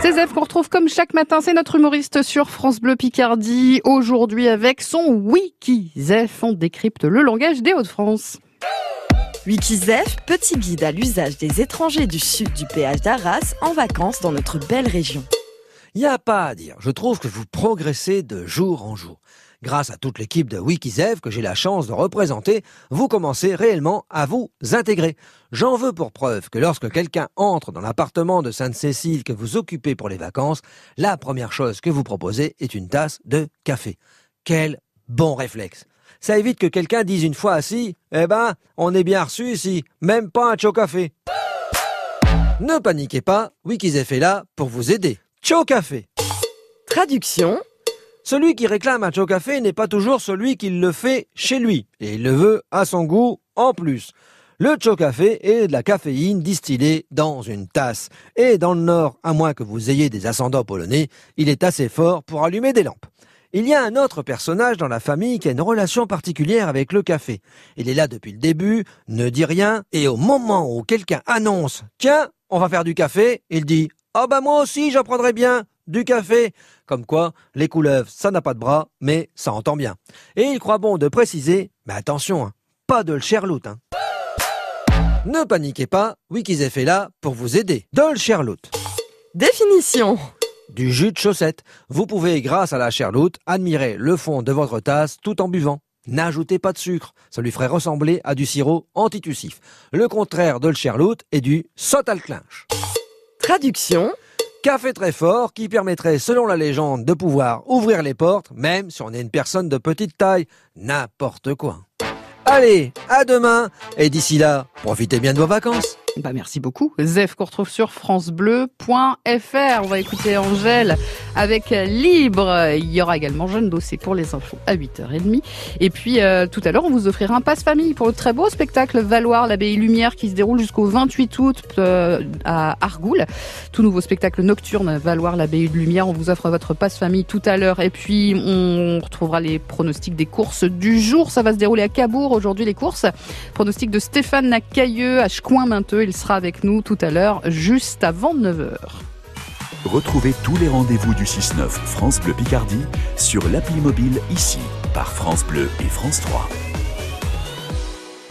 C'est Zef qu'on retrouve comme chaque matin, c'est notre humoriste sur France Bleu Picardie. Aujourd'hui avec son Wiki Zef, on décrypte le langage des Hauts-de-France. Wikizef, petit guide à l'usage des étrangers du sud du péage d'Arras en vacances dans notre belle région. Y a pas à dire, je trouve que vous progressez de jour en jour. Grâce à toute l'équipe de Wikizev que j'ai la chance de représenter, vous commencez réellement à vous intégrer. J'en veux pour preuve que lorsque quelqu'un entre dans l'appartement de Sainte-Cécile que vous occupez pour les vacances, la première chose que vous proposez est une tasse de café. Quel bon réflexe. Ça évite que quelqu'un dise une fois assis, eh ben, on est bien reçu ici, même pas un chaud café. Ne paniquez pas, Wikizev est là pour vous aider. Chaud café. Traduction celui qui réclame un café n'est pas toujours celui qui le fait chez lui, et il le veut à son goût en plus. Le café est de la caféine distillée dans une tasse. Et dans le Nord, à moins que vous ayez des ascendants polonais, il est assez fort pour allumer des lampes. Il y a un autre personnage dans la famille qui a une relation particulière avec le café. Il est là depuis le début, ne dit rien, et au moment où quelqu'un annonce « Tiens, on va faire du café », il dit « Ah oh bah moi aussi j'en prendrais bien » du café. Comme quoi, les couleuvres, ça n'a pas de bras, mais ça entend bien. Et il croit bon de préciser, mais attention, hein, pas de le. Hein. Ne paniquez pas, Wikizef est là pour vous aider. De le. Définition. Du jus de chaussette. Vous pouvez, grâce à la cherloute, admirer le fond de votre tasse tout en buvant. N'ajoutez pas de sucre, ça lui ferait ressembler à du sirop antitussif. Le contraire de le cherlout est du saut à Traduction Café très fort qui permettrait, selon la légende, de pouvoir ouvrir les portes, même si on est une personne de petite taille. N'importe quoi. Allez, à demain, et d'ici là, profitez bien de vos vacances. Bah merci beaucoup. Zef qu'on retrouve sur francebleu.fr. On va écouter Angèle avec Libre. Il y aura également Jeune Dossier pour les infos à 8h30. Et puis euh, tout à l'heure, on vous offrira un passe famille pour le très beau spectacle Valoir l'abbaye Lumière qui se déroule jusqu'au 28 août euh, à Argoul. Tout nouveau spectacle nocturne Valoir l'abbaye Lumière. On vous offre votre passe famille tout à l'heure. Et puis on retrouvera les pronostics des courses du jour. Ça va se dérouler à Cabourg aujourd'hui les courses. Pronostic de Stéphane Nacailleux à Checoin-Menteux. Il sera avec nous tout à l'heure, juste avant 9h. Retrouvez tous les rendez-vous du 6-9 France Bleu Picardie sur l'appli mobile ici par France Bleu et France 3.